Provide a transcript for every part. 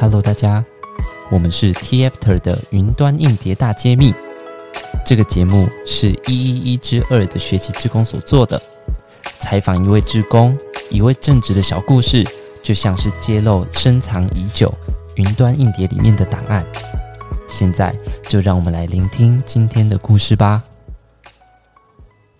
Hello，大家，我们是 TFTer 的云端硬碟大揭秘。这个节目是一一一之二的学习志工所做的，采访一位志工，一位正直的小故事，就像是揭露深藏已久云端硬碟里面的档案。现在就让我们来聆听今天的故事吧。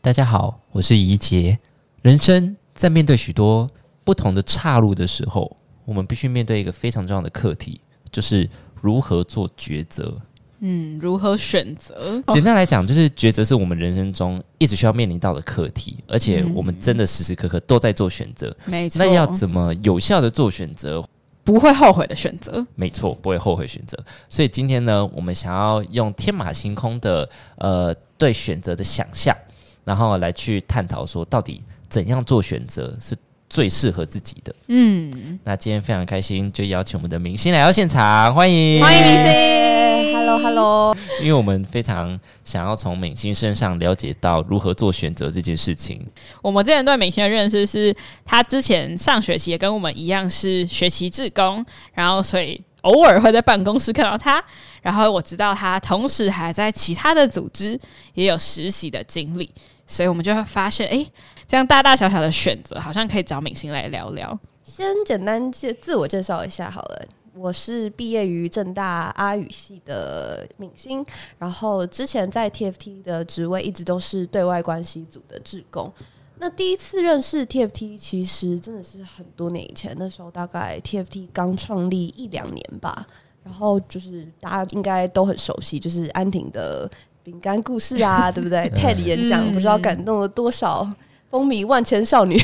大家好，我是怡杰。人生在面对许多不同的岔路的时候，我们必须面对一个非常重要的课题，就是如何做抉择。嗯，如何选择？简单来讲，就是抉择是我们人生中一直需要面临到的课题，而且我们真的时时刻刻都在做选择。没错，那要怎么有效的做选择？不会后悔的选择。没错，不会后悔选择。所以今天呢，我们想要用天马行空的呃对选择的想象，然后来去探讨说，到底怎样做选择是最适合自己的。嗯，那今天非常开心，就邀请我们的明星来到现场，欢迎欢迎明星，Hello Hello。因为我们非常想要从明星身上了解到如何做选择这件事情。我们之前对明星的认识是，他之前上学期也跟我们一样是学习志工，然后所以偶尔会在办公室看到他。然后我知道他同时还在其他的组织也有实习的经历，所以我们就会发现，哎。这样大大小小的选择，好像可以找明星来聊聊。先简单介自我介绍一下好了，我是毕业于政大阿语系的明星，然后之前在 TFT 的职位一直都是对外关系组的志工。那第一次认识 TFT，其实真的是很多年以前，那时候大概 TFT 刚创立一两年吧。然后就是大家应该都很熟悉，就是安婷的饼干故事啊，对不对？TED 演讲不知道感动了多少。风靡万千少女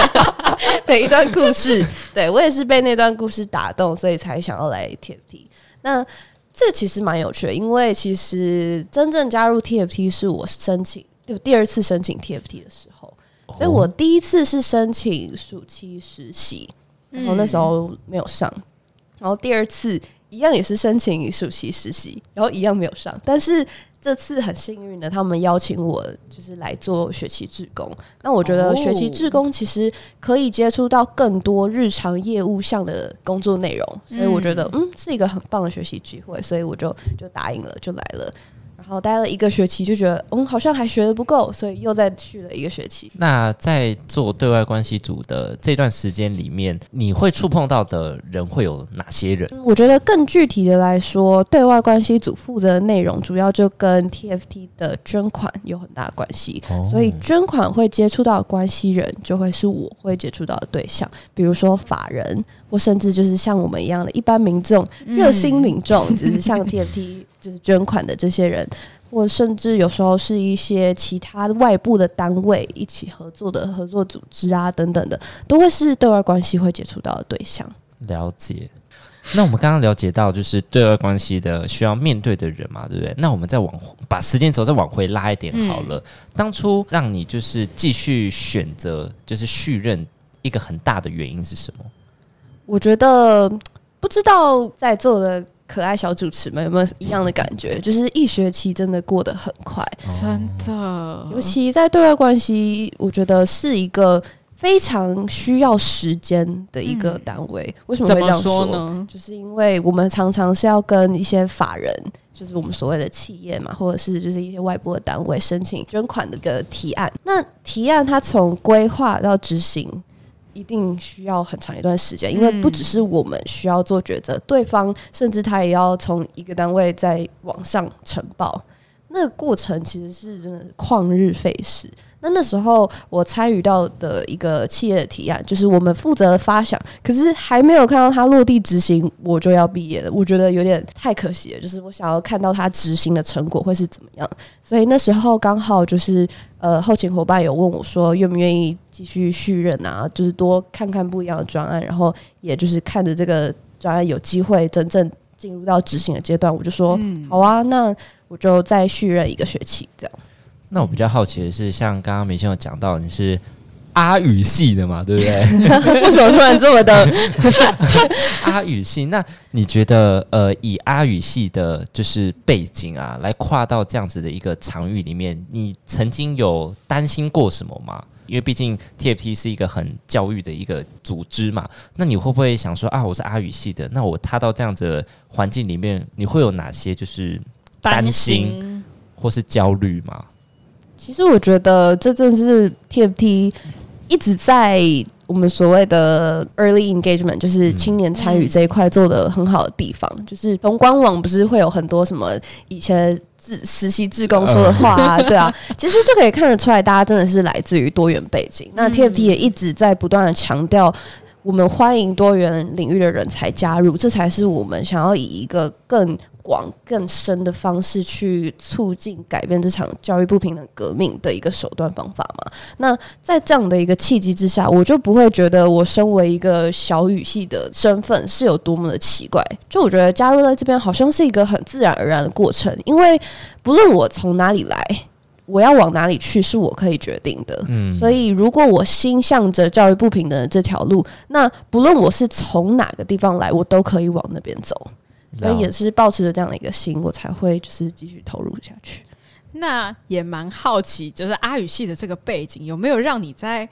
的一段故事，对，我也是被那段故事打动，所以才想要来 TFT。那这其实蛮有趣的，因为其实真正加入 TFT 是我申请就第二次申请 TFT 的时候，所以我第一次是申请暑期实习，然后那时候没有上，然后第二次一样也是申请暑期实习，然后一样没有上，但是。这次很幸运的，他们邀请我就是来做学期志工。那我觉得学期志工其实可以接触到更多日常业务项的工作内容，所以我觉得嗯是一个很棒的学习机会，所以我就就答应了，就来了。然后待了一个学期，就觉得嗯，好像还学的不够，所以又再去了一个学期。那在做对外关系组的这段时间里面，你会触碰到的人会有哪些人？我觉得更具体的来说，对外关系组负责的内容主要就跟 TFT 的捐款有很大的关系，哦、所以捐款会接触到的关系人就会是我会接触到的对象，比如说法人，或甚至就是像我们一样的一般民众、热心民众，嗯、就是像 TFT。就是捐款的这些人，或甚至有时候是一些其他外部的单位一起合作的合作组织啊等等的，都会是对外关系会接触到的对象。了解。那我们刚刚了解到，就是对外关系的需要面对的人嘛，对不对？那我们再往把时间轴再往回拉一点好了。嗯、当初让你就是继续选择就是续任，一个很大的原因是什么？我觉得不知道在座的。可爱小主持们有没有一样的感觉？就是一学期真的过得很快，真的。尤其在对外关系，我觉得是一个非常需要时间的一个单位。嗯、为什么会这样说呢？就是因为我们常常是要跟一些法人，就是我们所谓的企业嘛，或者是就是一些外部的单位申请捐款的一个提案。那提案它从规划到执行。一定需要很长一段时间，因为不只是我们需要做抉择，嗯、对方甚至他也要从一个单位再往上呈报，那个过程其实是真的旷日费时。那那时候我参与到的一个企业的提案，就是我们负责发想，可是还没有看到他落地执行，我就要毕业了。我觉得有点太可惜了，就是我想要看到他执行的成果会是怎么样。所以那时候刚好就是呃，后勤伙伴有问我说，愿不愿意继续续任啊？就是多看看不一样的专案，然后也就是看着这个专案有机会真正进入到执行的阶段，我就说、嗯、好啊，那我就再续任一个学期这样。那我比较好奇的是，像刚刚明星有讲到你是阿语系的嘛，对不对？为什么突然这么的 阿语系？那你觉得，呃，以阿语系的就是背景啊，来跨到这样子的一个场域里面，你曾经有担心过什么吗？因为毕竟 TFT 是一个很教育的一个组织嘛。那你会不会想说啊，我是阿语系的，那我踏到这样子的环境里面，你会有哪些就是担心或是焦虑吗？其实我觉得这正是 TFT 一直在。我们所谓的 early engagement 就是青年参与这一块做的很好的地方，嗯、就是从官网不是会有很多什么以前志实习志工说的话啊，对啊，其实就可以看得出来，大家真的是来自于多元背景。那 TFT 也一直在不断的强调，我们欢迎多元领域的人才加入，这才是我们想要以一个更。往更深的方式去促进改变这场教育不平等革命的一个手段方法嘛？那在这样的一个契机之下，我就不会觉得我身为一个小语系的身份是有多么的奇怪。就我觉得加入在这边好像是一个很自然而然的过程，因为不论我从哪里来，我要往哪里去是我可以决定的。嗯，所以如果我心向着教育不平等的这条路，那不论我是从哪个地方来，我都可以往那边走。所以也是抱持着这样的一个心，我才会就是继续投入下去。那也蛮好奇，就是阿语系的这个背景有没有让你在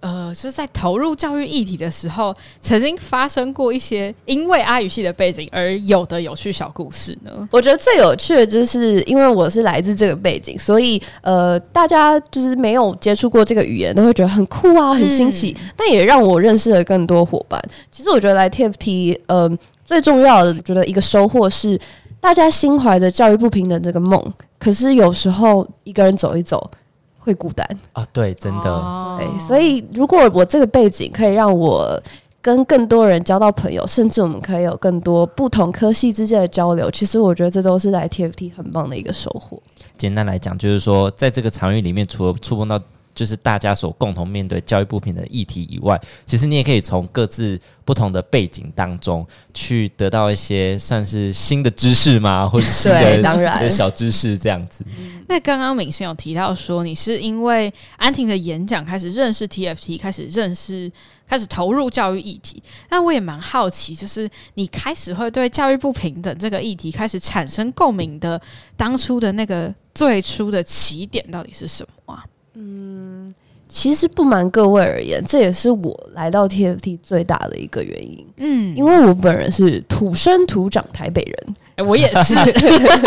呃，就是在投入教育议题的时候，曾经发生过一些因为阿语系的背景而有的有趣小故事呢？我觉得最有趣的就是因为我是来自这个背景，所以呃，大家就是没有接触过这个语言，都会觉得很酷啊，很新奇。嗯、但也让我认识了更多伙伴。其实我觉得来 TFT，呃。最重要的，我觉得一个收获是，大家心怀着教育不平等这个梦，可是有时候一个人走一走会孤单啊。对，真的。对，所以如果我这个背景可以让我跟更多人交到朋友，甚至我们可以有更多不同科系之间的交流，其实我觉得这都是来 TFT 很棒的一个收获。简单来讲，就是说在这个场域里面，除了触碰到。就是大家所共同面对教育不平等议题以外，其实你也可以从各自不同的背景当中去得到一些算是新的知识吗？或者是 对，当然小知识这样子。那刚刚敏星有提到说，你是因为安婷的演讲开始认识 TFT，开始认识，开始投入教育议题。那我也蛮好奇，就是你开始会对教育不平等这个议题开始产生共鸣的，当初的那个最初的起点到底是什么啊？嗯，其实不瞒各位而言，这也是我来到 TFT 最大的一个原因。嗯，因为我本人是土生土长台北人，欸，我也是。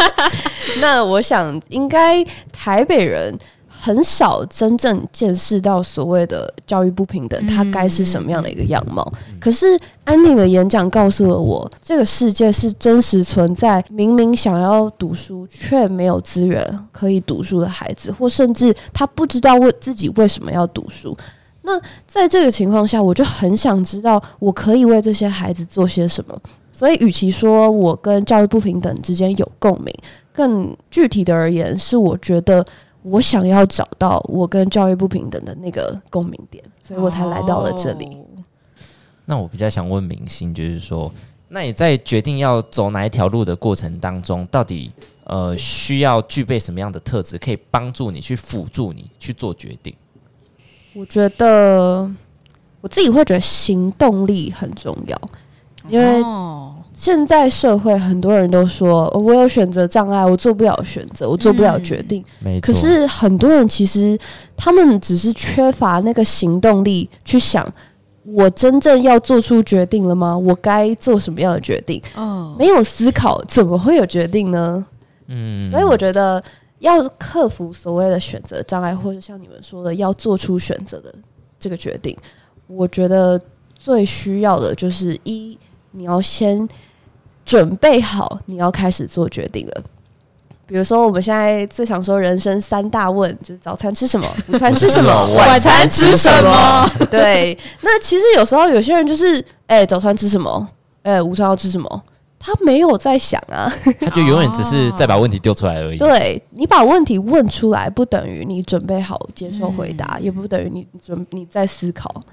那我想，应该台北人。很少真正见识到所谓的教育不平等，它该是什么样的一个样貌。可是安妮的演讲告诉了我，这个世界是真实存在，明明想要读书却没有资源可以读书的孩子，或甚至他不知道为自己为什么要读书。那在这个情况下，我就很想知道，我可以为这些孩子做些什么。所以，与其说我跟教育不平等之间有共鸣，更具体的而言，是我觉得。我想要找到我跟教育不平等的那个共鸣点，所以我才来到了这里。哦。那我比较想问明星，就是说，那你在决定要走哪一条路的过程当中，到底呃需要具备什么样的特质，可以帮助你去辅助你去做决定？我觉得我自己会觉得行动力很重要，因为。哦现在社会很多人都说，我有选择障碍，我做不了选择，我做不了决定。没错。可是很多人其实他们只是缺乏那个行动力，去想我真正要做出决定了吗？我该做什么样的决定？哦，没有思考，怎么会有决定呢？嗯。所以我觉得要克服所谓的选择障碍，或者像你们说的要做出选择的这个决定，我觉得最需要的就是一。你要先准备好，你要开始做决定了。比如说，我们现在最想说人生三大问，就是早餐吃什么，午餐吃什么，晚餐吃什么？对。那其实有时候有些人就是，哎、欸，早餐吃什么？哎、欸，午餐要吃什么？他没有在想啊，他就永远只是在把问题丢出来而已。对，你把问题问出来，不等于你准备好接受回答，嗯、也不等于你准你在思考。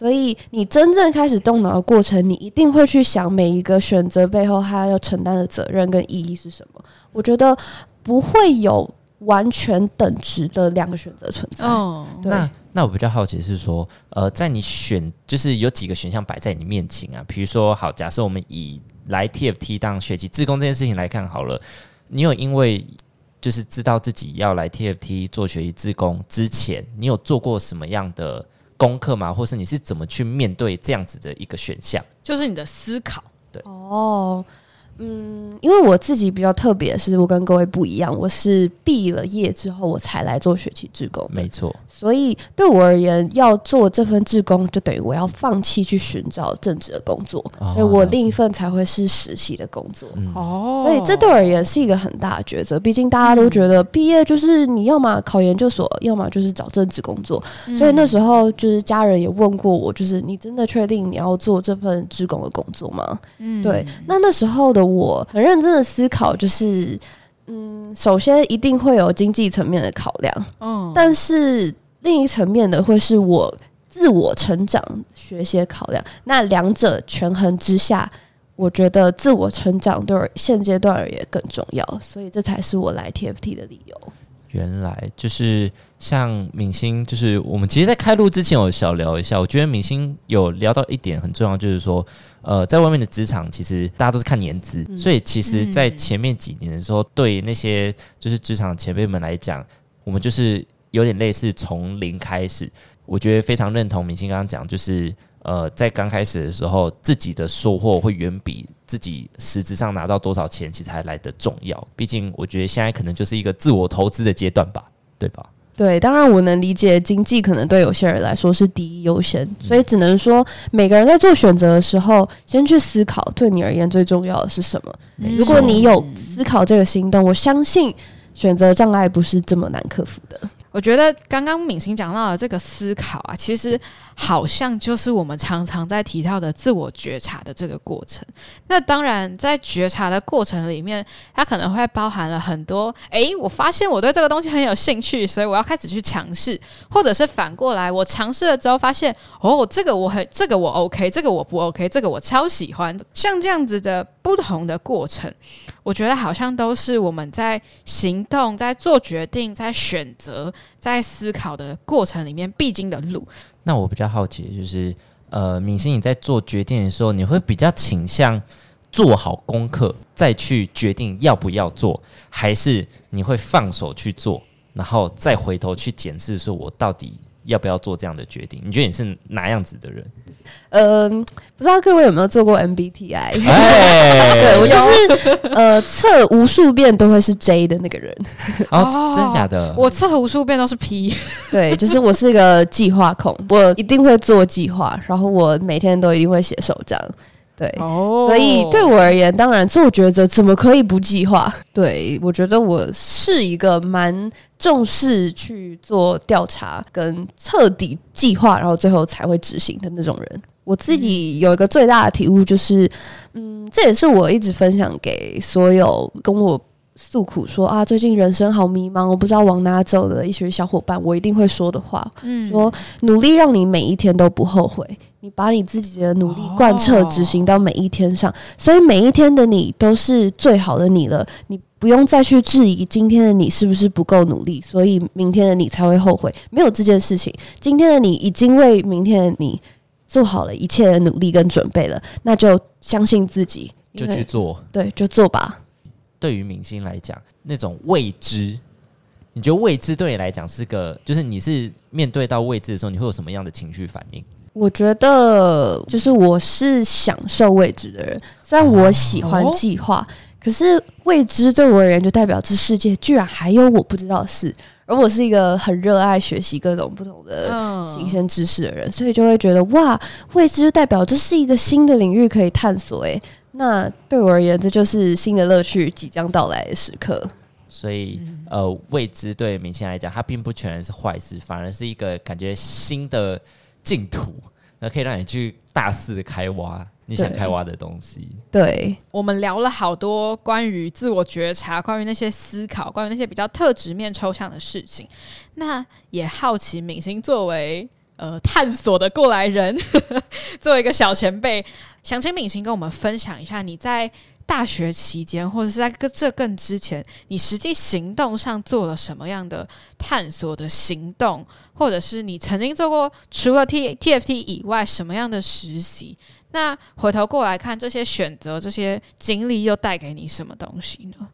所以，你真正开始动脑的过程，你一定会去想每一个选择背后他要承担的责任跟意义是什么。我觉得不会有完全等值的两个选择存在。哦，对。那那我比较好奇是说，呃，在你选就是有几个选项摆在你面前啊？比如说，好，假设我们以来 TFT 当学习志工这件事情来看好了，你有因为就是知道自己要来 TFT 做学习志工之前，你有做过什么样的功课吗？或是你是怎么去面对这样子的一个选项？就是你的思考。对哦。嗯，因为我自己比较特别，是我跟各位不一样，我是毕了业之后我才来做学期志工。没错，所以对我而言，要做这份志工，就等于我要放弃去寻找正职的工作，哦、所以我另一份才会是实习的工作。哦，所以这对我而言是一个很大的抉择。毕竟大家都觉得毕业就是你要么考研究所，要么就是找正职工作。嗯、所以那时候就是家人也问过我，就是你真的确定你要做这份志工的工作吗？嗯，对。那那时候的。我很认真的思考，就是，嗯，首先一定会有经济层面的考量，嗯，但是另一层面的会是我自我成长、学习的考量。那两者权衡之下，我觉得自我成长对现阶段而言更重要，所以这才是我来 TFT 的理由。原来就是像明星，就是我们其实，在开录之前有小聊一下，我觉得明星有聊到一点很重要，就是说，呃，在外面的职场，其实大家都是看年资，嗯、所以其实，在前面几年的时候，对那些就是职场前辈们来讲，我们就是有点类似从零开始。我觉得非常认同明星刚刚讲，就是。呃，在刚开始的时候，自己的收获会远比自己实质上拿到多少钱，其实还来得重要。毕竟，我觉得现在可能就是一个自我投资的阶段吧，对吧？对，当然我能理解经济可能对有些人来说是第一优先，所以只能说每个人在做选择的时候，先去思考对你而言最重要的是什么。嗯、如果你有思考这个行动，我相信选择障碍不是这么难克服的。我觉得刚刚敏行讲到的这个思考啊，其实好像就是我们常常在提到的自我觉察的这个过程。那当然，在觉察的过程里面，它可能会包含了很多。诶，我发现我对这个东西很有兴趣，所以我要开始去尝试，或者是反过来，我尝试了之后发现，哦，这个我很，这个我 OK，这个我不 OK，这个我超喜欢。像这样子的不同的过程，我觉得好像都是我们在行动、在做决定、在选择。在思考的过程里面必经的路。那我比较好奇就是，呃，敏星你在做决定的时候，你会比较倾向做好功课再去决定要不要做，还是你会放手去做，然后再回头去检视说，我到底要不要做这样的决定？你觉得你是哪样子的人？嗯，不知道各位有没有做过 MBTI？哎、对我就是呃测无数遍都会是 J 的那个人。哦，真的假的？我测无数遍都是 P。对，就是我是一个计划控，我一定会做计划，然后我每天都一定会写手账。对，哦、所以对我而言，当然做抉择怎么可以不计划？对，我觉得我是一个蛮重视去做调查跟彻底计划，然后最后才会执行的那种人。我自己有一个最大的体悟，就是，嗯，这也是我一直分享给所有跟我诉苦说啊，最近人生好迷茫，我不知道往哪走的一群小伙伴，我一定会说的话。嗯，说努力让你每一天都不后悔。你把你自己的努力贯彻执行到每一天上，所以每一天的你都是最好的你了。你不用再去质疑今天的你是不是不够努力，所以明天的你才会后悔。没有这件事情，今天的你已经为明天的你做好了一切的努力跟准备了，那就相信自己，就去做。对，就做吧。对于明星来讲，那种未知，你觉得未知对你来讲是个，就是你是面对到未知的时候，你会有什么样的情绪反应？我觉得就是我是享受未知的人，虽然我喜欢计划，哦、可是未知对我而言就代表这世界居然还有我不知道的事，而我是一个很热爱学习各种不同的新鲜知识的人，嗯、所以就会觉得哇，未知就代表这是一个新的领域可以探索。诶，那对我而言，这就是新的乐趣即将到来的时刻。所以，呃，未知对明星来讲，它并不全然是坏事，反而是一个感觉新的。净土，那可以让你去大肆的开挖你想开挖的东西。对，对我们聊了好多关于自我觉察、关于那些思考、关于那些比较特质面抽象的事情。那也好奇明星作为呃探索的过来人，作为一个小前辈，想请敏行跟我们分享一下你在。大学期间，或者是在这更之前，你实际行动上做了什么样的探索的行动，或者是你曾经做过除了 T TFT 以外什么样的实习？那回头过来看这些选择、这些经历，又带给你什么东西呢？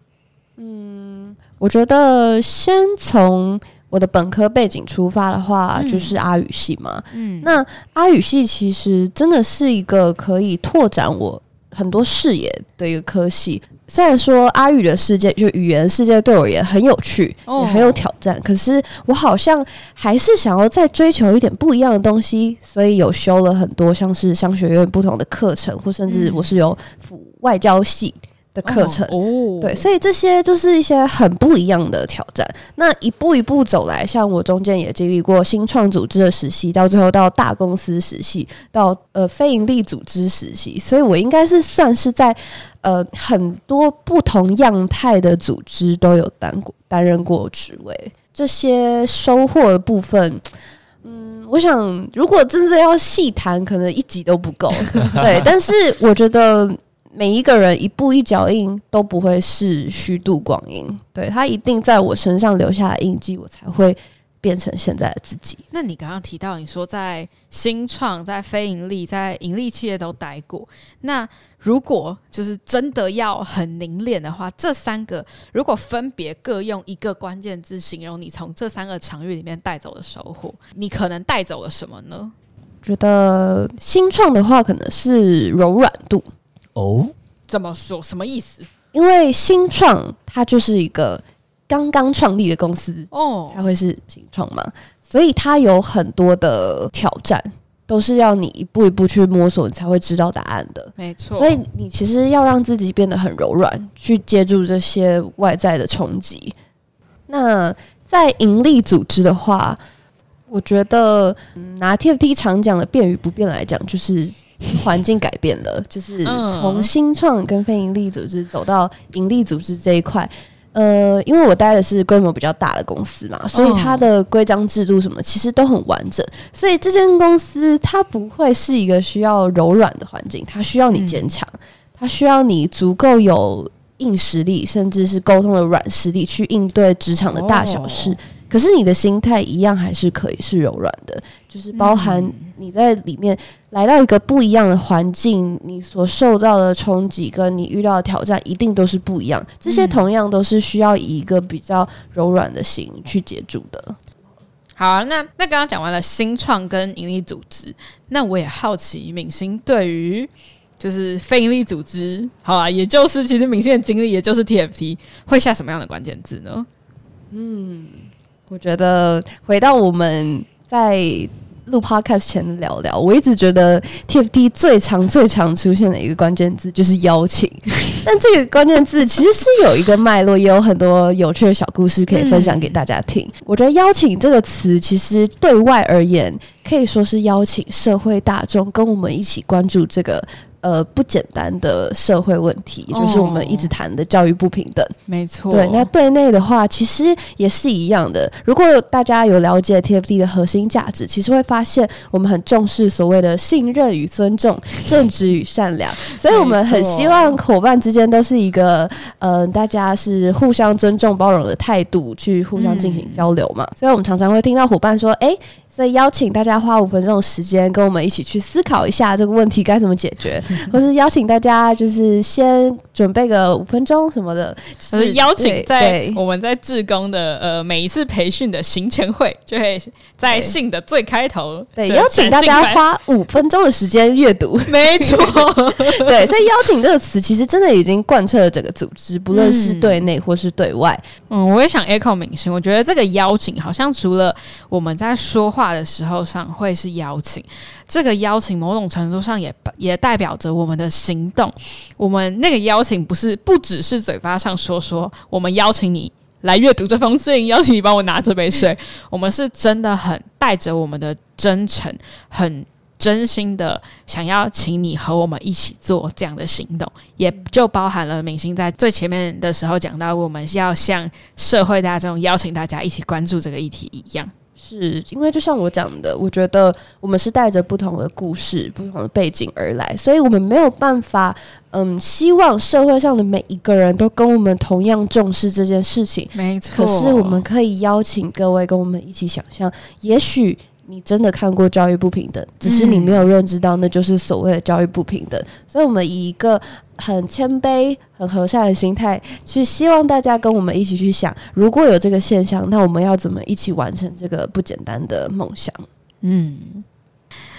嗯，我觉得先从我的本科背景出发的话，嗯、就是阿语系嘛。嗯，那阿语系其实真的是一个可以拓展我很多视野的一个科系。虽然说阿语的世界，就语言世界对我也很有趣，哦、也很有挑战，可是我好像还是想要再追求一点不一样的东西，所以有修了很多像是商学院不同的课程，或甚至我是有辅外交系。的课程哦，对，所以这些就是一些很不一样的挑战。那一步一步走来，像我中间也经历过新创组织的实习，到最后到大公司实习，到呃非营利组织实习，所以我应该是算是在呃很多不同样态的组织都有担过担任过职位。这些收获的部分，嗯，我想如果真的要细谈，可能一集都不够。对，但是我觉得。每一个人一步一脚印都不会是虚度光阴，对，他一定在我身上留下了印记，我才会变成现在的自己。那你刚刚提到，你说在新创、在非盈利、在盈利企业都待过，那如果就是真的要很凝练的话，这三个如果分别各用一个关键字形容你从这三个场域里面带走的收获，你可能带走了什么呢？觉得新创的话，可能是柔软度。哦，怎么说？什么意思？因为新创它就是一个刚刚创立的公司哦，才会是新创嘛，所以它有很多的挑战，都是要你一步一步去摸索，你才会知道答案的。没错，所以你其实要让自己变得很柔软，去接住这些外在的冲击。那在盈利组织的话，我觉得拿 TFT 常讲的变与不变来讲，就是。环境改变了，就是从新创跟非盈利组织走到盈利组织这一块。呃，因为我待的是规模比较大的公司嘛，所以它的规章制度什么其实都很完整。所以这间公司它不会是一个需要柔软的环境，它需要你坚强，它需要你足够有硬实力，甚至是沟通的软实力去应对职场的大小事。可是你的心态一样还是可以是柔软的，就是包含你在里面来到一个不一样的环境，你所受到的冲击跟你遇到的挑战一定都是不一样。这些同样都是需要以一个比较柔软的心去接住的。好啊，那那刚刚讲完了新创跟盈利组织，那我也好奇敏星对于就是非盈利组织，好啊，也就是其实敏星的经历也就是 TFT 会下什么样的关键字呢？嗯。我觉得回到我们在录 podcast 前聊聊，我一直觉得 TFT 最常、最常出现的一个关键字就是邀请。但这个关键字其实是有一个脉络，也有很多有趣的小故事可以分享给大家听。嗯、我觉得“邀请”这个词其实对外而言，可以说是邀请社会大众跟我们一起关注这个。呃，不简单的社会问题，也就是我们一直谈的教育不平等。没错，对。那对内的话，其实也是一样的。如果大家有了解 TFT 的核心价值，其实会发现我们很重视所谓的信任与尊重、正直与善良。所以我们很希望伙伴之间都是一个呃，大家是互相尊重、包容的态度去互相进行交流嘛。嗯、所以我们常常会听到伙伴说：“哎。”所以邀请大家花五分钟的时间，跟我们一起去思考一下这个问题该怎么解决，或是邀请大家就是先准备个五分钟什么的，就是邀请在我们在志工的呃每一次培训的行前会，就会在信的最开头，对，邀请大家花五分钟的时间阅读，没错，对，所以邀请这个词其实真的已经贯彻了整个组织，不论是对内或是对外。嗯，我也想 echo 明星，我觉得这个邀请好像除了我们在说话。的时候上会是邀请，这个邀请某种程度上也也代表着我们的行动。我们那个邀请不是不只是嘴巴上说说，我们邀请你来阅读这封信，邀请你帮我拿这杯水。我们是真的很带着我们的真诚，很真心的想要请你和我们一起做这样的行动，也就包含了明星在最前面的时候讲到，我们要向社会大众邀请大家一起关注这个议题一样。是因为就像我讲的，我觉得我们是带着不同的故事、不同的背景而来，所以我们没有办法，嗯，希望社会上的每一个人都跟我们同样重视这件事情。没错，可是我们可以邀请各位跟我们一起想象，也许你真的看过教育不平等，只是你没有认知到那就是所谓的教育不平等。所以，我们以一个很谦卑、很和善的心态，去希望大家跟我们一起去想，如果有这个现象，那我们要怎么一起完成这个不简单的梦想？嗯。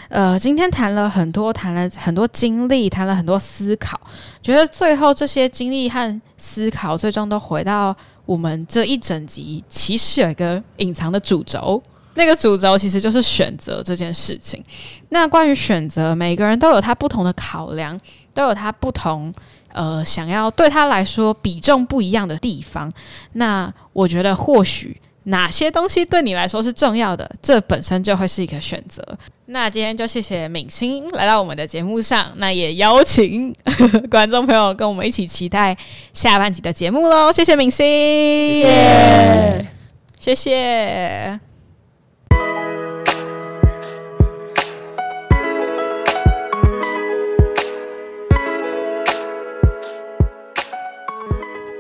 呃，今天谈了很多，谈了很多经历，谈了很多思考，觉得最后这些经历和思考，最终都回到我们这一整集，其实有一个隐藏的主轴，那个主轴其实就是选择这件事情。那关于选择，每个人都有他不同的考量，都有他不同呃想要对他来说比重不一样的地方。那我觉得或许。哪些东西对你来说是重要的？这本身就会是一个选择。那今天就谢谢敏欣来到我们的节目上，那也邀请 观众朋友跟我们一起期待下半集的节目喽。谢谢敏欣，谢谢，谢谢。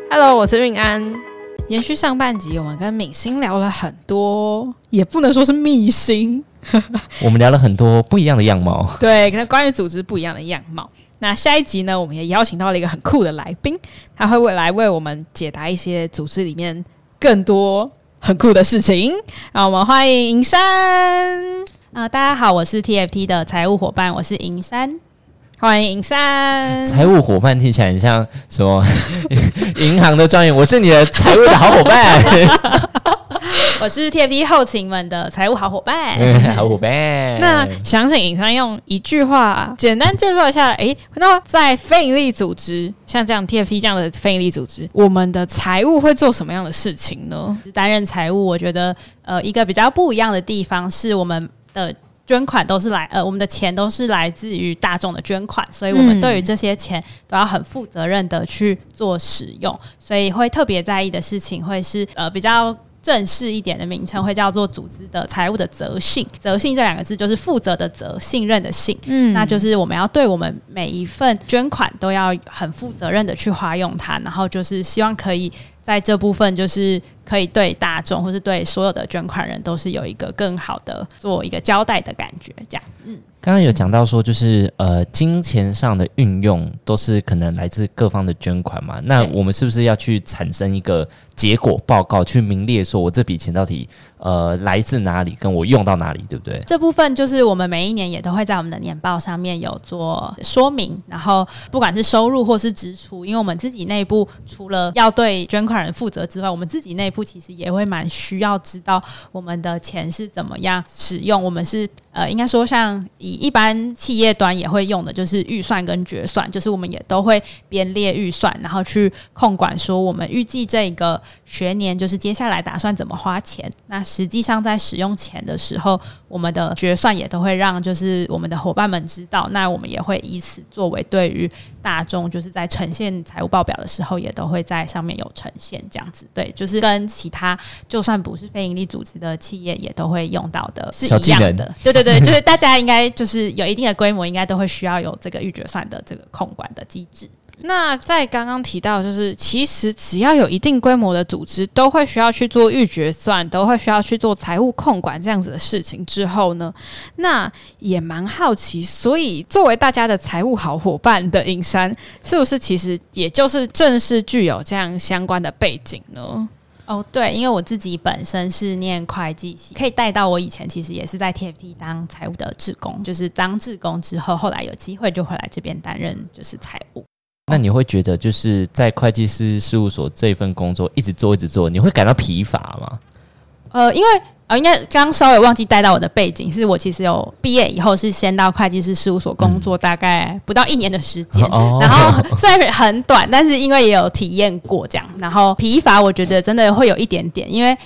Hello，我是运安。延续上半集，我们跟敏星聊了很多，也不能说是秘辛。我们聊了很多不一样的样貌，对，跟关于组织不一样的样貌。那下一集呢，我们也邀请到了一个很酷的来宾，他会未来为我们解答一些组织里面更多很酷的事情。让我们欢迎银山。啊、呃，大家好，我是 TFT 的财务伙伴，我是银山。欢迎银山。财务伙伴听起来很像什么银行的专员，我是你的财务的好伙伴。我是 TFT 后勤们的财务好伙伴，好伙伴。那想请银珊用一句话简单介绍一下，诶，那在非营利组织，像这样 TFT 这样的非营利组织，我们的财务会做什么样的事情呢？担任财务，我觉得呃，一个比较不一样的地方是我们的。捐款都是来，呃，我们的钱都是来自于大众的捐款，所以我们对于这些钱都要很负责任的去做使用，所以会特别在意的事情会是，呃，比较正式一点的名称会叫做组织的财务的责信。责信这两个字就是负责的责，信任的信，嗯，那就是我们要对我们每一份捐款都要很负责任的去花用它，然后就是希望可以。在这部分，就是可以对大众，或是对所有的捐款人，都是有一个更好的做一个交代的感觉。这样，嗯，刚刚有讲到说，就是呃，金钱上的运用都是可能来自各方的捐款嘛。那我们是不是要去产生一个结果报告，去名列说我这笔钱到底？呃，来自哪里？跟我用到哪里，对不对？这部分就是我们每一年也都会在我们的年报上面有做说明。然后，不管是收入或是支出，因为我们自己内部除了要对捐款人负责之外，我们自己内部其实也会蛮需要知道我们的钱是怎么样使用。我们是呃，应该说像以一般企业端也会用的，就是预算跟决算，就是我们也都会编列预算，然后去控管说我们预计这个学年就是接下来打算怎么花钱。那实际上，在使用钱的时候，我们的决算也都会让就是我们的伙伴们知道。那我们也会以此作为对于大众，就是在呈现财务报表的时候，也都会在上面有呈现这样子。对，就是跟其他就算不是非营利组织的企业，也都会用到的是一样的。对对对，就是 大家应该就是有一定的规模，应该都会需要有这个预决算的这个控管的机制。那在刚刚提到，就是其实只要有一定规模的组织，都会需要去做预决算，都会需要去做财务控管这样子的事情之后呢，那也蛮好奇，所以作为大家的财务好伙伴的银山，是不是其实也就是正式具有这样相关的背景呢？哦，对，因为我自己本身是念会计系，可以带到我以前其实也是在 TFT 当财务的志工，就是当志工之后，后来有机会就回来这边担任就是财务。那你会觉得就是在会计师事务所这份工作一直做一直做，你会感到疲乏吗？呃，因为呃，应该刚稍微忘记带到我的背景，是我其实有毕业以后是先到会计师事务所工作，大概不到一年的时间，嗯、然后虽然很短，但是因为也有体验过这样，然后疲乏，我觉得真的会有一点点，因为。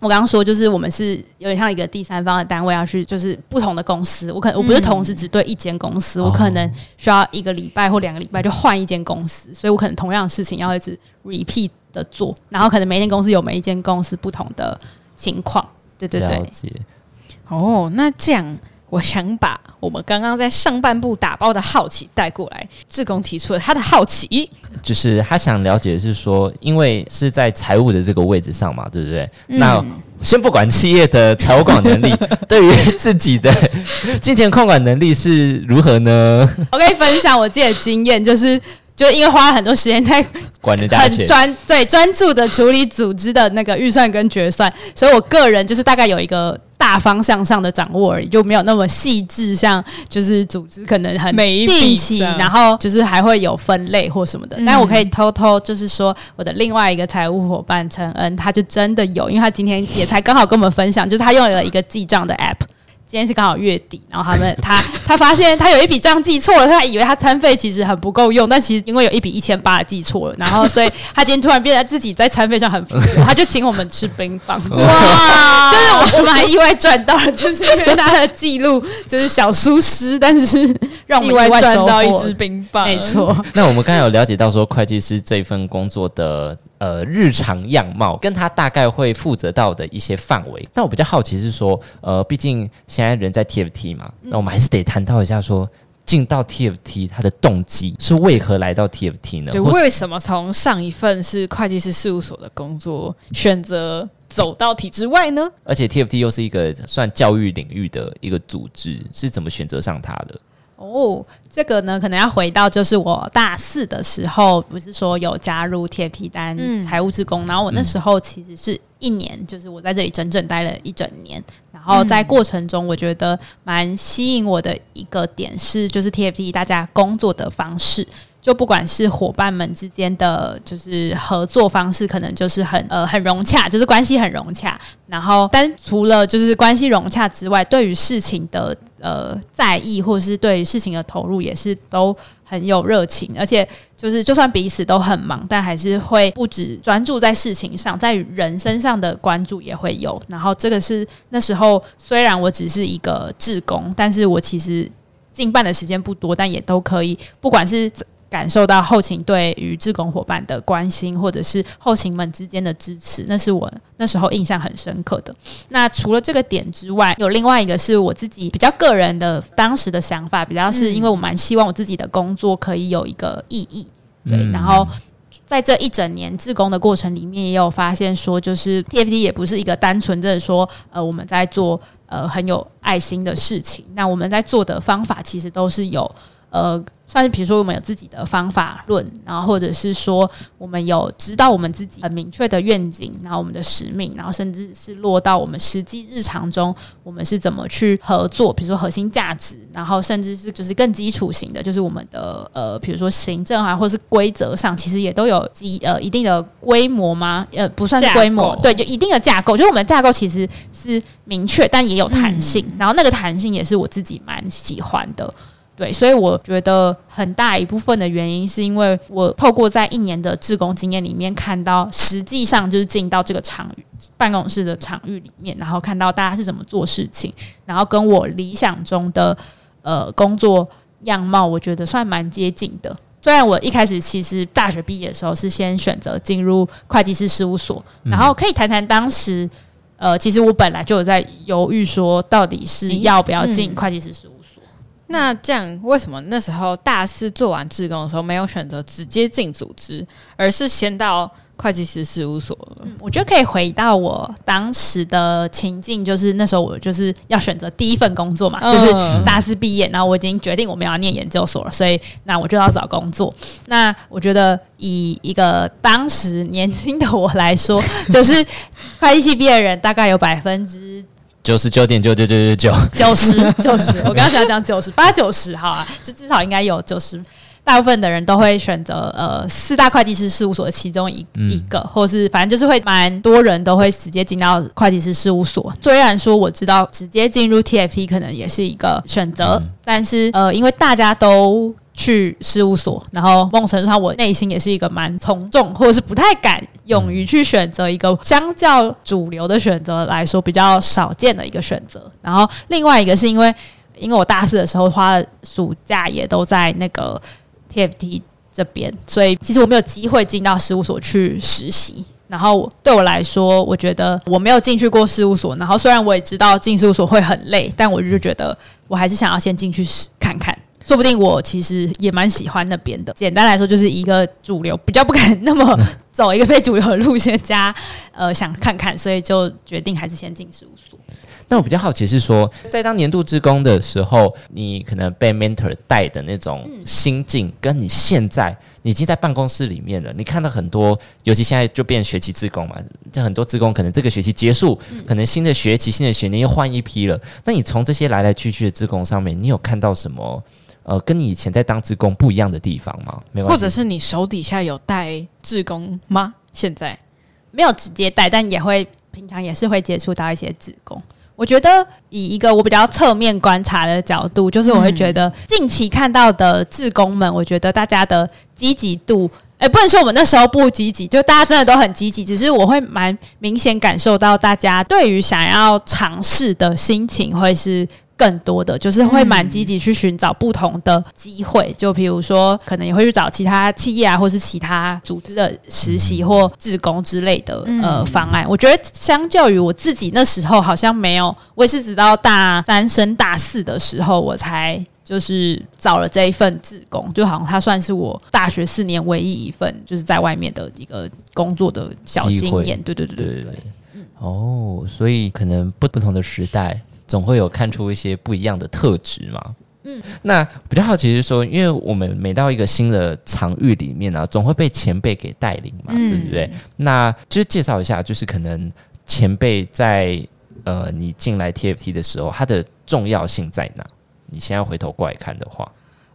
我刚刚说，就是我们是有点像一个第三方的单位，要去就是不同的公司。我可能我不是同时只对一间公司，嗯、我可能需要一个礼拜或两个礼拜就换一间公司，所以我可能同样的事情要一直 repeat 的做，然后可能每一间公司有每一间公司不同的情况。对对对。了解。哦，那这样。我想把我们刚刚在上半部打包的好奇带过来。志工提出了他的好奇，就是他想了解的是说，因为是在财务的这个位置上嘛，对不对？嗯、那先不管企业的财务管能力，对于自己的金钱控管能力是如何呢？我可以分享我自己的经验，就是。就因为花了很多时间在管人家钱，很专对专注的处理组织的那个预算跟决算，所以我个人就是大概有一个大方向上的掌握而已，就没有那么细致，像就是组织可能很定期，然后就是还会有分类或什么的。嗯、但我可以偷偷就是说，我的另外一个财务伙伴陈恩，他就真的有，因为他今天也才刚好跟我们分享，就是他用了一个记账的 app。今天是刚好月底，然后他们 他他发现他有一笔账记错了，他以为他餐费其实很不够用，但其实因为有一笔一千八记错了，然后所以他今天突然变得自己在餐费上很富有，他就请我们吃冰棒，哇！就是我们还意外赚到了，就是因为他的记录就是小疏失，但是让我们意外赚到一支冰棒，没错。那我们刚才有了解到说会计师这份工作的。呃，日常样貌跟他大概会负责到的一些范围，但我比较好奇是说，呃，毕竟现在人在 TFT 嘛，那我们还是得谈到一下说，进到 TFT 他的动机是为何来到 TFT 呢？对，为什么从上一份是会计师事务所的工作，选择走到体制外呢？而且 TFT 又是一个算教育领域的一个组织，是怎么选择上他的？哦，这个呢，可能要回到就是我大四的时候，不是说有加入 TFT 单财务职工，嗯、然后我那时候其实是一年，就是我在这里整整待了一整年，然后在过程中，我觉得蛮吸引我的一个点是，就是 TFT 大家工作的方式。就不管是伙伴们之间的就是合作方式，可能就是很呃很融洽，就是关系很融洽。然后，但除了就是关系融洽之外，对于事情的呃在意，或者是对于事情的投入，也是都很有热情。而且，就是就算彼此都很忙，但还是会不止专注在事情上，在人身上的关注也会有。然后，这个是那时候虽然我只是一个志工，但是我其实进办的时间不多，但也都可以，不管是。感受到后勤对于志工伙伴的关心，或者是后勤们之间的支持，那是我那时候印象很深刻的。那除了这个点之外，有另外一个是我自己比较个人的当时的想法，比较是因为我蛮希望我自己的工作可以有一个意义。对，然后在这一整年志工的过程里面，也有发现说，就是 TFT 也不是一个单纯的说，呃，我们在做呃很有爱心的事情。那我们在做的方法其实都是有。呃，算是比如说我们有自己的方法论，然后或者是说我们有知道我们自己很明确的愿景，然后我们的使命，然后甚至是落到我们实际日常中，我们是怎么去合作，比如说核心价值，然后甚至是就是更基础型的，就是我们的呃，比如说行政啊，或是规则上，其实也都有基呃一定的规模吗？呃，不算是规模，对，就一定的架构，就是我们的架构其实是明确，但也有弹性，嗯、然后那个弹性也是我自己蛮喜欢的。对，所以我觉得很大一部分的原因是因为我透过在一年的志工经验里面看到，实际上就是进到这个场域办公室的场域里面，然后看到大家是怎么做事情，然后跟我理想中的呃工作样貌，我觉得算蛮接近的。虽然我一开始其实大学毕业的时候是先选择进入会计师事务所，然后可以谈谈当时呃，其实我本来就有在犹豫说，到底是要不要进会计师事务所。那这样，为什么那时候大四做完志工的时候，没有选择直接进组织，而是先到会计师事务所了？嗯，我觉得可以回到我当时的情境，就是那时候我就是要选择第一份工作嘛，嗯、就是大四毕业，然后我已经决定我们要念研究所了，所以那我就要找工作。那我觉得以一个当时年轻的我来说，就是会计系毕业的人大概有百分之。九十九点九九九九九，九十 九十，我刚刚想讲九十八九十，好啊，就至少应该有九十。大部分的人都会选择呃四大会计师事务所的其中一一个，嗯、或是反正就是会蛮多人都会直接进到会计师事务所。虽然说我知道直接进入 TFT 可能也是一个选择，嗯、但是呃，因为大家都。去事务所，然后某种程度上，我内心也是一个蛮从众，或者是不太敢勇于去选择一个相较主流的选择来说比较少见的一个选择。然后另外一个是因为，因为我大四的时候花了暑假也都在那个 TFT 这边，所以其实我没有机会进到事务所去实习。然后对我来说，我觉得我没有进去过事务所，然后虽然我也知道进事务所会很累，但我就觉得我还是想要先进去试看看，说不定我其实也蛮喜欢那边的。简单来说，就是一个主流比较不敢那么走一个非主流的路线，加呃想看看，所以就决定还是先进事务所。那我比较好奇是说，在当年度职工的时候，你可能被 mentor 带的那种心境，跟你现在你已经在办公室里面了，你看到很多，尤其现在就变学期职工嘛，就很多职工可能这个学期结束，可能新的学期、新的学年又换一批了。那你从这些来来去去的职工上面，你有看到什么呃，跟你以前在当志工不一样的地方吗？没关系，或者是你手底下有带志工吗？现在没有直接带，但也会平常也是会接触到一些志工。我觉得以一个我比较侧面观察的角度，就是我会觉得近期看到的志工们，我觉得大家的积极度，诶，不能说我们那时候不积极，就大家真的都很积极，只是我会蛮明显感受到大家对于想要尝试的心情会是。更多的就是会蛮积极去寻找不同的机会，嗯、就比如说可能也会去找其他企业啊，或是其他组织的实习或志工之类的、嗯、呃方案。我觉得相较于我自己那时候好像没有，我也是直到大三升大四的时候，我才就是找了这一份志工，就好像它算是我大学四年唯一一份就是在外面的一个工作的小经验。对对对对对哦，所以可能不不同的时代。总会有看出一些不一样的特质嘛。嗯，那比较好奇是说，因为我们每到一个新的场域里面呢、啊，总会被前辈给带领嘛，嗯、对不对？那就是介绍一下，就是可能前辈在呃你进来 TFT 的时候，它的重要性在哪？你现在回头过来看的话，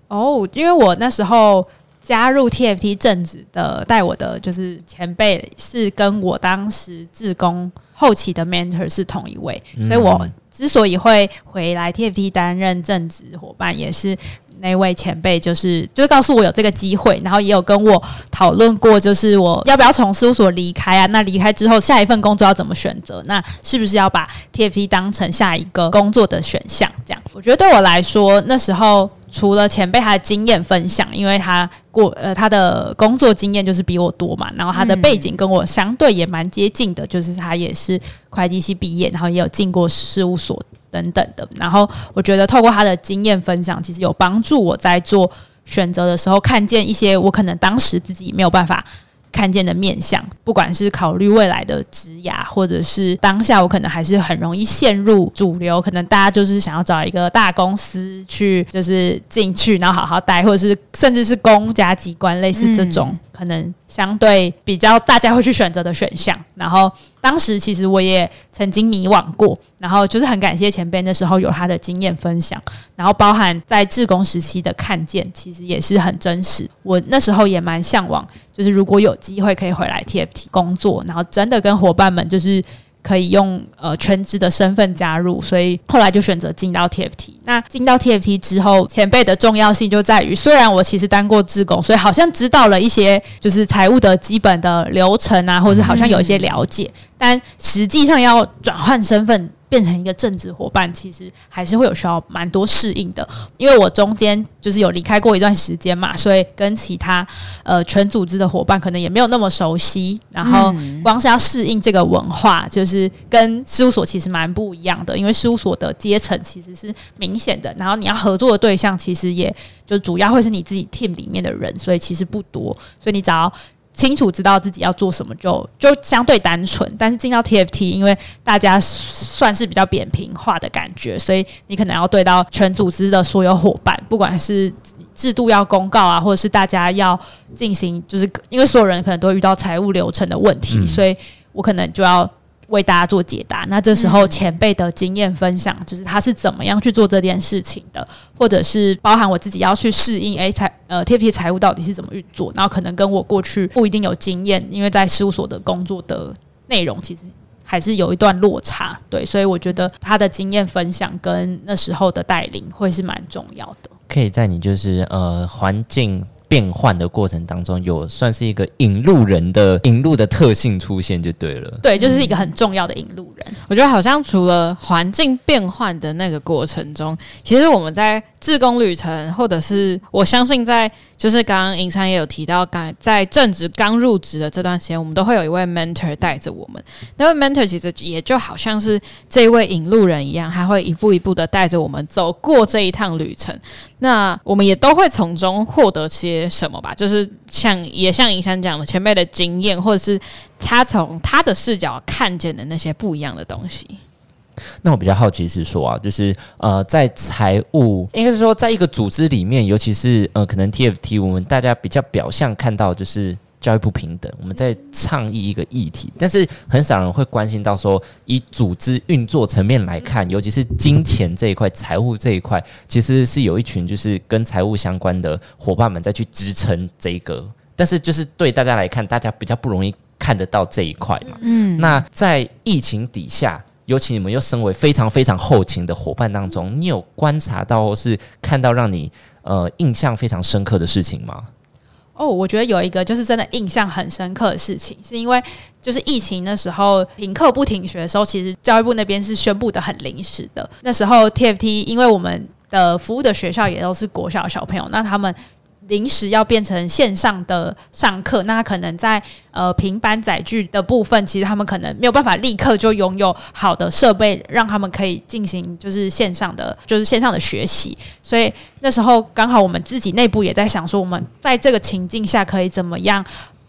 哦，因为我那时候加入 TFT 正职的带我的就是前辈，是跟我当时志工后期的 mentor 是同一位，嗯、所以我。之所以会回来 TFT 担任正职伙伴，也是那位前辈，就是就是告诉我有这个机会，然后也有跟我讨论过，就是我要不要从事务所离开啊？那离开之后，下一份工作要怎么选择？那是不是要把 TFT 当成下一个工作的选项？这样，我觉得对我来说，那时候。除了前辈他的经验分享，因为他过呃他的工作经验就是比我多嘛，然后他的背景跟我相对也蛮接近的，就是他也是会计系毕业，然后也有进过事务所等等的。然后我觉得透过他的经验分享，其实有帮助我在做选择的时候，看见一些我可能当时自己没有办法。看见的面相，不管是考虑未来的职涯，或者是当下，我可能还是很容易陷入主流。可能大家就是想要找一个大公司去，就是进去，然后好好待，或者是甚至是公家机关，类似这种。嗯可能相对比较大家会去选择的选项，然后当时其实我也曾经迷惘过，然后就是很感谢前辈那时候有他的经验分享，然后包含在志工时期的看见，其实也是很真实。我那时候也蛮向往，就是如果有机会可以回来 TFT 工作，然后真的跟伙伴们就是。可以用呃全职的身份加入，所以后来就选择进到 TFT。那进到 TFT 之后，前辈的重要性就在于，虽然我其实当过志工，所以好像知道了一些就是财务的基本的流程啊，或者是好像有一些了解，但实际上要转换身份。变成一个正职伙伴，其实还是会有需要蛮多适应的。因为我中间就是有离开过一段时间嘛，所以跟其他呃全组织的伙伴可能也没有那么熟悉。然后光是要适应这个文化，就是跟事务所其实蛮不一样的。因为事务所的阶层其实是明显的，然后你要合作的对象其实也就主要会是你自己 team 里面的人，所以其实不多。所以你只要清楚知道自己要做什么就，就就相对单纯。但是进到 TFT，因为大家算是比较扁平化的感觉，所以你可能要对到全组织的所有伙伴，不管是制度要公告啊，或者是大家要进行，就是因为所有人可能都遇到财务流程的问题，嗯、所以我可能就要。为大家做解答。那这时候前辈的经验分享，就是他是怎么样去做这件事情的，或者是包含我自己要去适应，诶，财呃 TFT 财务到底是怎么运作，然后可能跟我过去不一定有经验，因为在事务所的工作的内容其实还是有一段落差，对，所以我觉得他的经验分享跟那时候的带领会是蛮重要的。可以在你就是呃环境。变换的过程当中，有算是一个引路人的引路的特性出现就对了。对，就是一个很重要的引路人。嗯，我觉得好像除了环境变换的那个过程中，其实我们在自工旅程，或者是我相信在就是刚刚银山也有提到，刚在正职刚入职的这段时间，我们都会有一位 mentor 带着我们。那位 mentor 其实也就好像是这一位引路人一样，他会一步一步的带着我们走过这一趟旅程。那我们也都会从中获得些什么吧？就是像也像银山讲的，前辈的经验，或者是他从他的视角看见的那些不一样的东西。那我比较好奇是说啊，就是呃，在财务，应该是说，在一个组织里面，尤其是呃，可能 TFT，我们大家比较表象看到就是教育不平等，我们在倡议一个议题，但是很少人会关心到说，以组织运作层面来看，尤其是金钱这一块、财务这一块，其实是有一群就是跟财务相关的伙伴们在去支撑这一个，但是就是对大家来看，大家比较不容易看得到这一块嘛。嗯，那在疫情底下。尤其你们又身为非常非常后勤的伙伴当中，你有观察到或是看到让你呃印象非常深刻的事情吗？哦，我觉得有一个就是真的印象很深刻的事情，是因为就是疫情的时候停课不停学的时候，其实教育部那边是宣布的很临时的。那时候 TFT 因为我们的服务的学校也都是国小小朋友，那他们。临时要变成线上的上课，那他可能在呃平板载具的部分，其实他们可能没有办法立刻就拥有好的设备，让他们可以进行就是线上的就是线上的学习。所以那时候刚好我们自己内部也在想说，我们在这个情境下可以怎么样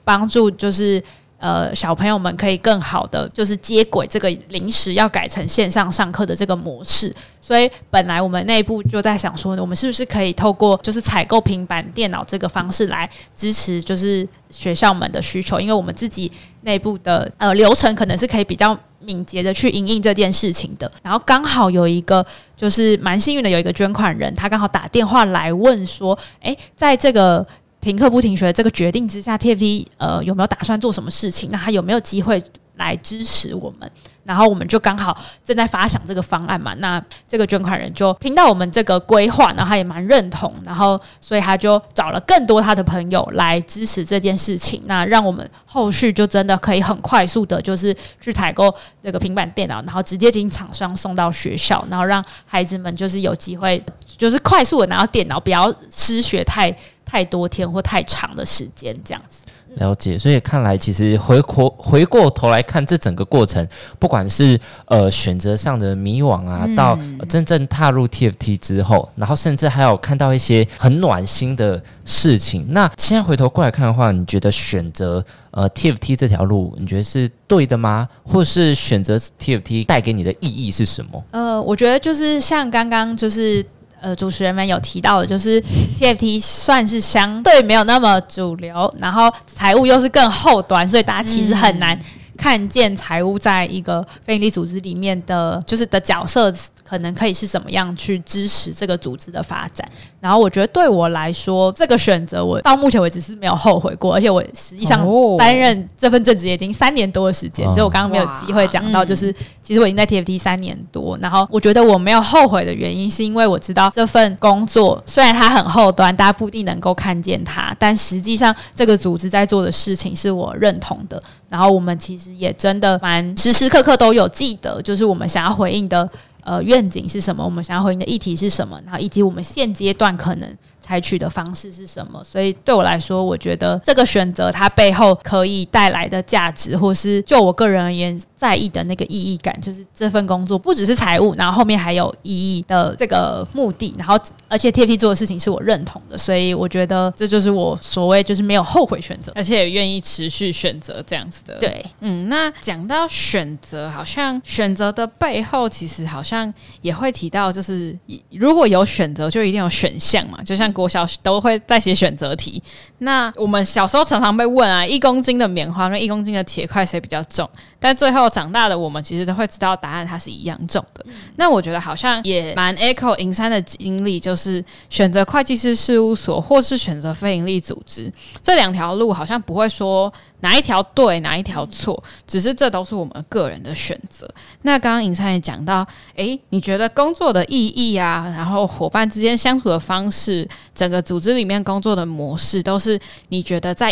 帮助就是。呃，小朋友们可以更好的就是接轨这个临时要改成线上上课的这个模式，所以本来我们内部就在想说，我们是不是可以透过就是采购平板电脑这个方式来支持就是学校们的需求，因为我们自己内部的呃流程可能是可以比较敏捷的去因应这件事情的。然后刚好有一个就是蛮幸运的，有一个捐款人，他刚好打电话来问说，诶，在这个。停课不停学这个决定之下，TFT 呃有没有打算做什么事情？那他有没有机会来支持我们？然后我们就刚好正在发想这个方案嘛。那这个捐款人就听到我们这个规划，然后他也蛮认同，然后所以他就找了更多他的朋友来支持这件事情。那让我们后续就真的可以很快速的，就是去采购这个平板电脑，然后直接进厂商送到学校，然后让孩子们就是有机会，就是快速的拿到电脑，不要失学太。太多天或太长的时间，这样子了解。所以看来，其实回过回过头来看，这整个过程，不管是呃选择上的迷惘啊，嗯、到真正踏入 TFT 之后，然后甚至还有看到一些很暖心的事情。那现在回头过来看的话，你觉得选择呃 TFT 这条路，你觉得是对的吗？或是选择 TFT 带给你的意义是什么？呃，我觉得就是像刚刚就是。呃，主持人们有提到的，就是 TFT 算是相对没有那么主流，然后财务又是更后端，所以大家其实很难看见财务在一个非营利组织里面的就是的角色。可能可以是怎么样去支持这个组织的发展？然后我觉得对我来说，这个选择我到目前为止是没有后悔过，而且我实际上担任这份正职已经三年多的时间。就我刚刚没有机会讲到，就是其实我已经在 TFT 三年多，然后我觉得我没有后悔的原因，是因为我知道这份工作虽然它很后端，大家不一定能够看见它，但实际上这个组织在做的事情是我认同的。然后我们其实也真的蛮时时刻刻都有记得，就是我们想要回应的。呃，愿景是什么？我们想要回应的议题是什么？然后以及我们现阶段可能采取的方式是什么？所以对我来说，我觉得这个选择它背后可以带来的价值，或是就我个人而言在意的那个意义感，就是这份工作不只是财务，然后后面还有意义的这个目的。然后而且 TFT 做的事情是我认同的，所以我觉得这就是我所谓就是没有后悔选择，而且也愿意持续选择这样子的。对，嗯，那讲到选择，好像选择的背后其实好像也会提到，就是如果有选择，就一定有选项嘛，就像。我小都会在写选择题。那我们小时候常常被问啊，一公斤的棉花跟一公斤的铁块谁比较重？但最后长大的我们其实都会知道答案，它是一样重的。那我觉得好像也蛮 echo 银山的经历，就是选择会计师事务所或是选择非营利组织这两条路，好像不会说哪一条对哪一条错，只是这都是我们个人的选择。那刚刚银山也讲到，诶，你觉得工作的意义啊，然后伙伴之间相处的方式，整个组织里面工作的模式，都是你觉得在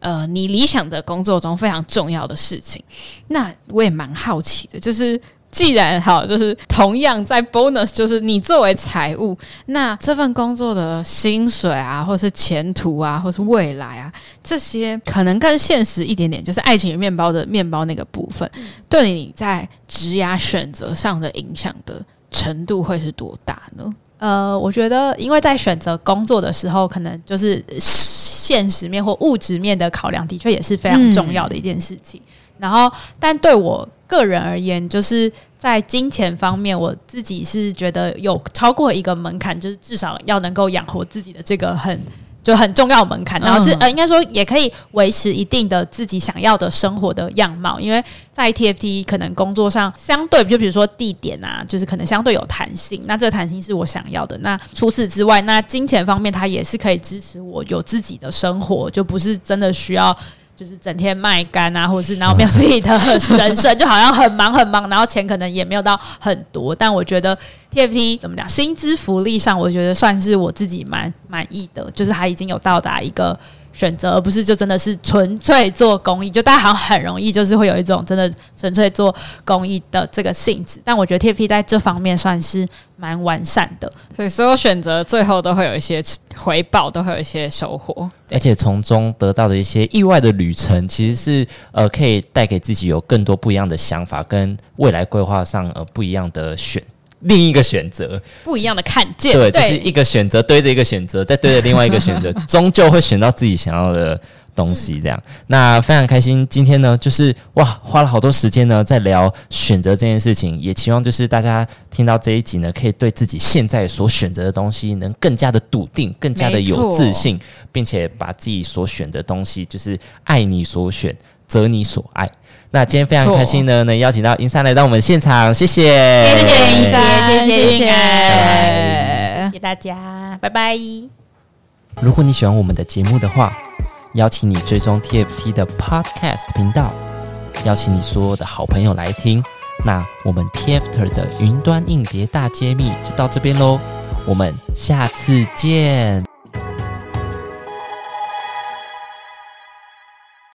呃你理想的工作中非常重要的事情。那我也蛮好奇的，就是既然好，就是同样在 bonus，就是你作为财务，那这份工作的薪水啊，或是前途啊，或是未来啊，这些可能更现实一点点，就是爱情与面包的面包那个部分，嗯、对你在职涯选择上的影响的程度会是多大呢？呃，我觉得，因为在选择工作的时候，可能就是现实面或物质面的考量，的确也是非常重要的一件事情。然后，但对我。个人而言，就是在金钱方面，我自己是觉得有超过一个门槛，就是至少要能够养活自己的这个很就很重要门槛。然后是呃，应该说也可以维持一定的自己想要的生活的样貌。因为在 TFT 可能工作上相对，就比如说地点啊，就是可能相对有弹性。那这个弹性是我想要的。那除此之外，那金钱方面，它也是可以支持我有自己的生活，就不是真的需要。就是整天卖干啊，或者是然后没有自己的 人生，就好像很忙很忙，然后钱可能也没有到很多。但我觉得 TFT 怎么讲，薪资福利上，我觉得算是我自己蛮满意的，就是还已经有到达一个。选择，而不是就真的是纯粹做公益，就大家好像很容易就是会有一种真的纯粹做公益的这个性质。但我觉得 TFP 在这方面算是蛮完善的，所以所有选择最后都会有一些回报，都会有一些收获，而且从中得到的一些意外的旅程，其实是呃可以带给自己有更多不一样的想法，跟未来规划上呃不一样的选。另一个选择，不一样的看见，对，就是一个选择堆着一个选择，再堆着另外一个选择，终究会选到自己想要的东西。这样，那非常开心，今天呢，就是哇，花了好多时间呢，在聊选择这件事情，也期望就是大家听到这一集呢，可以对自己现在所选择的东西，能更加的笃定，更加的有自信，并且把自己所选的东西，就是爱你所选，择你所爱。那今天非常开心呢，能邀请到英山来到我们现场，谢谢，谢谢英山，谢谢谢谢，谢谢大家，拜拜。如果你喜欢我们的节目的话，邀请你追踪 TFT 的 Podcast 频道，邀请你所有的好朋友来听。那我们 TFT 的云端硬碟大揭秘就到这边喽，我们下次见。